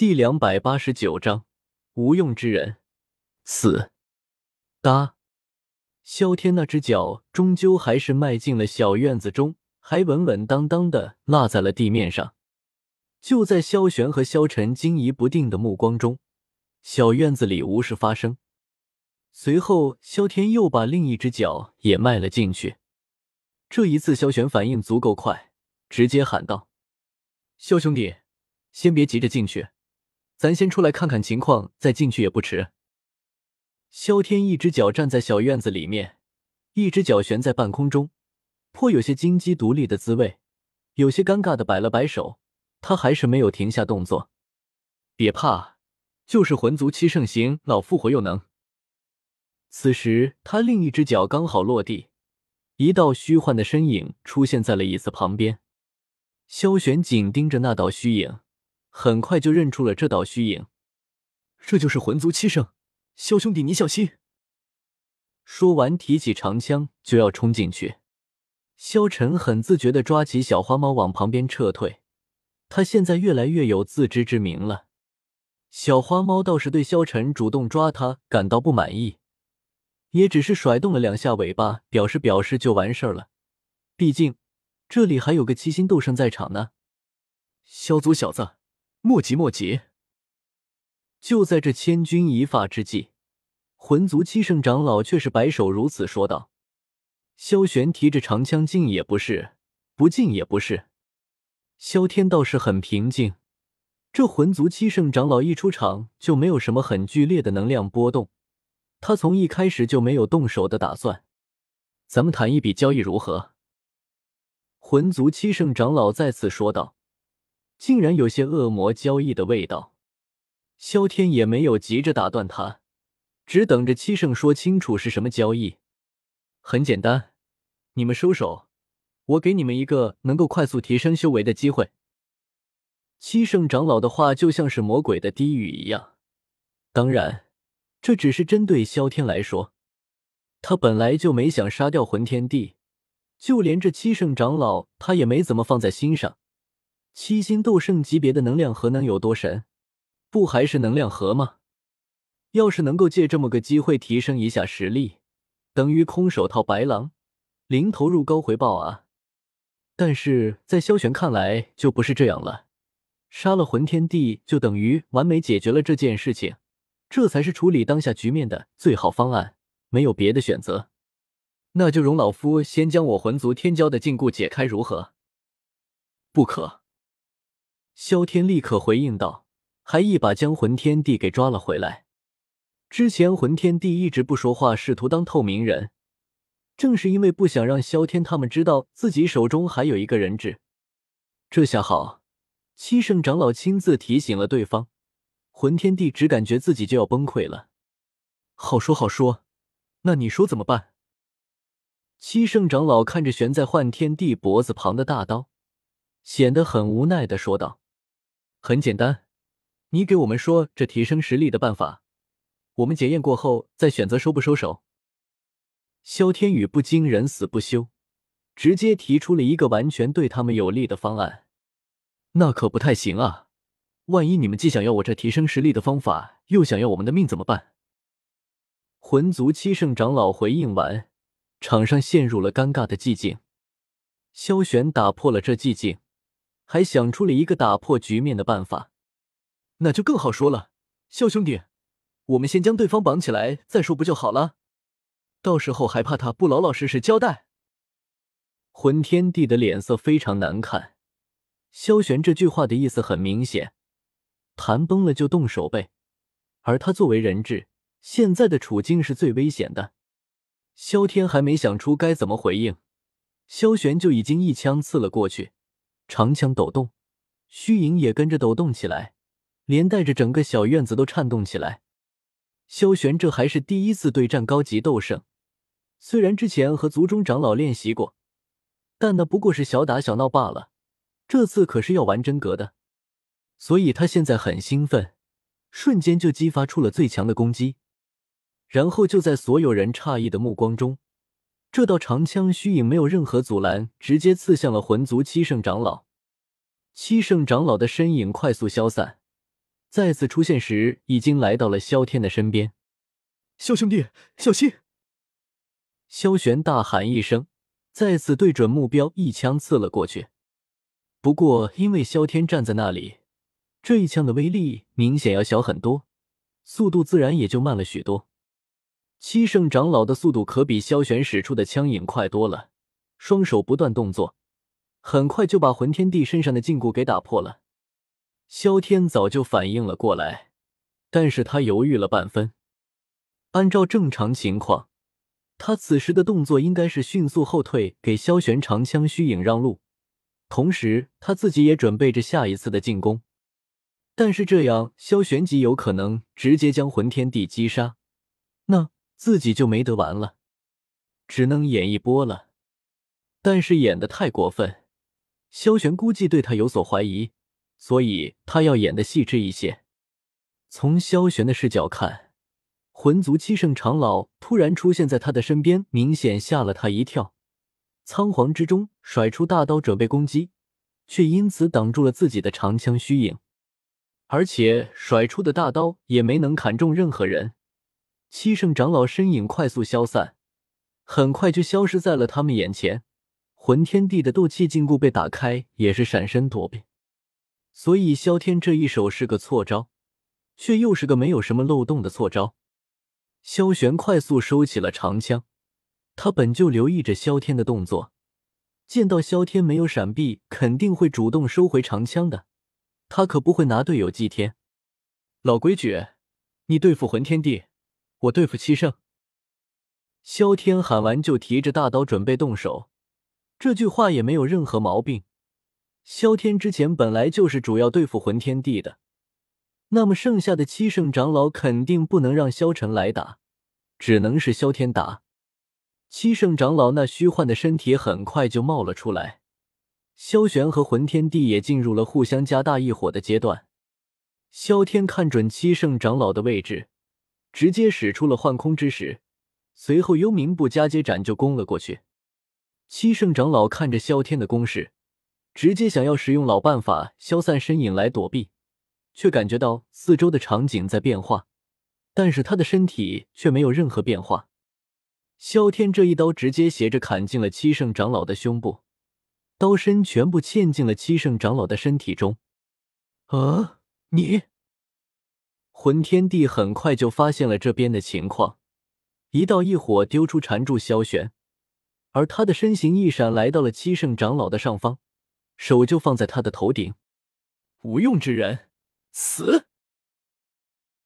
第两百八十九章无用之人四。哒，萧天那只脚终究还是迈进了小院子中，还稳稳当当的落在了地面上。就在萧玄和萧晨惊疑不定的目光中，小院子里无事发生。随后，萧天又把另一只脚也迈了进去。这一次，萧玄反应足够快，直接喊道：“萧兄弟，先别急着进去。”咱先出来看看情况，再进去也不迟。萧天一只脚站在小院子里面，一只脚悬在半空中，颇有些金鸡独立的滋味。有些尴尬的摆了摆手，他还是没有停下动作。别怕，就是魂族七圣行，老复活又能。此时他另一只脚刚好落地，一道虚幻的身影出现在了椅子旁边。萧玄紧盯着那道虚影。很快就认出了这道虚影，这就是魂族七圣，萧兄弟你小心。说完，提起长枪就要冲进去。萧晨很自觉的抓起小花猫往旁边撤退，他现在越来越有自知之明了。小花猫倒是对萧晨主动抓他感到不满意，也只是甩动了两下尾巴，表示表示就完事儿了。毕竟这里还有个七星斗圣在场呢。萧族小子。莫急莫急！就在这千钧一发之际，魂族七圣长老却是摆手如此说道：“萧玄提着长枪，进也不是，不进也不是。”萧天倒是很平静。这魂族七圣长老一出场就没有什么很剧烈的能量波动，他从一开始就没有动手的打算。咱们谈一笔交易如何？魂族七圣长老再次说道。竟然有些恶魔交易的味道，萧天也没有急着打断他，只等着七圣说清楚是什么交易。很简单，你们收手，我给你们一个能够快速提升修为的机会。七圣长老的话就像是魔鬼的低语一样，当然，这只是针对萧天来说，他本来就没想杀掉魂天帝，就连这七圣长老他也没怎么放在心上。七星斗圣级别的能量核能有多神？不还是能量核吗？要是能够借这么个机会提升一下实力，等于空手套白狼，零投入高回报啊！但是在萧玄看来就不是这样了，杀了魂天帝就等于完美解决了这件事情，这才是处理当下局面的最好方案，没有别的选择。那就容老夫先将我魂族天骄的禁锢解开，如何？不可。萧天立刻回应道，还一把将魂天帝给抓了回来。之前魂天帝一直不说话，试图当透明人，正是因为不想让萧天他们知道自己手中还有一个人质。这下好，七圣长老亲自提醒了对方，魂天帝只感觉自己就要崩溃了。好说好说，那你说怎么办？七圣长老看着悬在幻天帝脖子旁的大刀，显得很无奈的说道。很简单，你给我们说这提升实力的办法，我们检验过后再选择收不收手。萧天宇不惊人死不休，直接提出了一个完全对他们有利的方案。那可不太行啊！万一你们既想要我这提升实力的方法，又想要我们的命怎么办？魂族七圣长老回应完，场上陷入了尴尬的寂静。萧玄打破了这寂静。还想出了一个打破局面的办法，那就更好说了。萧兄弟，我们先将对方绑起来再说，不就好了？到时候还怕他不老老实实交代？魂天帝的脸色非常难看。萧玄这句话的意思很明显，谈崩了就动手呗。而他作为人质，现在的处境是最危险的。萧天还没想出该怎么回应，萧玄就已经一枪刺了过去。长枪抖动，虚影也跟着抖动起来，连带着整个小院子都颤动起来。萧玄这还是第一次对战高级斗圣，虽然之前和族中长老练习过，但那不过是小打小闹罢了。这次可是要玩真格的，所以他现在很兴奋，瞬间就激发出了最强的攻击。然后就在所有人诧异的目光中。这道长枪虚影没有任何阻拦，直接刺向了魂族七圣长老。七圣长老的身影快速消散，再次出现时，已经来到了萧天的身边。萧兄弟，小心！萧玄大喊一声，再次对准目标一枪刺了过去。不过，因为萧天站在那里，这一枪的威力明显要小很多，速度自然也就慢了许多。七圣长老的速度可比萧玄使出的枪影快多了，双手不断动作，很快就把魂天帝身上的禁锢给打破了。萧天早就反应了过来，但是他犹豫了半分。按照正常情况，他此时的动作应该是迅速后退，给萧玄长枪虚影让路，同时他自己也准备着下一次的进攻。但是这样，萧玄极有可能直接将魂天帝击杀，那……自己就没得玩了，只能演一波了。但是演的太过分，萧玄估计对他有所怀疑，所以他要演的细致一些。从萧玄的视角看，魂族七圣长老突然出现在他的身边，明显吓了他一跳。仓皇之中甩出大刀准备攻击，却因此挡住了自己的长枪虚影，而且甩出的大刀也没能砍中任何人。七圣长老身影快速消散，很快就消失在了他们眼前。魂天帝的斗气禁锢被打开，也是闪身躲避。所以萧天这一手是个错招，却又是个没有什么漏洞的错招。萧玄快速收起了长枪，他本就留意着萧天的动作，见到萧天没有闪避，肯定会主动收回长枪的。他可不会拿队友祭天。老规矩，你对付魂天帝。我对付七圣。萧天喊完就提着大刀准备动手，这句话也没有任何毛病。萧天之前本来就是主要对付魂天帝的，那么剩下的七圣长老肯定不能让萧晨来打，只能是萧天打。七圣长老那虚幻的身体很快就冒了出来，萧玄和魂天帝也进入了互相加大一伙的阶段。萧天看准七圣长老的位置。直接使出了幻空之石，随后幽冥步加接斩就攻了过去。七圣长老看着萧天的攻势，直接想要使用老办法消散身影来躲避，却感觉到四周的场景在变化，但是他的身体却没有任何变化。萧天这一刀直接斜着砍进了七圣长老的胸部，刀身全部嵌进了七圣长老的身体中。啊，你！魂天帝很快就发现了这边的情况，一道异火丢出缠住萧玄，而他的身形一闪，来到了七圣长老的上方，手就放在他的头顶。无用之人，死！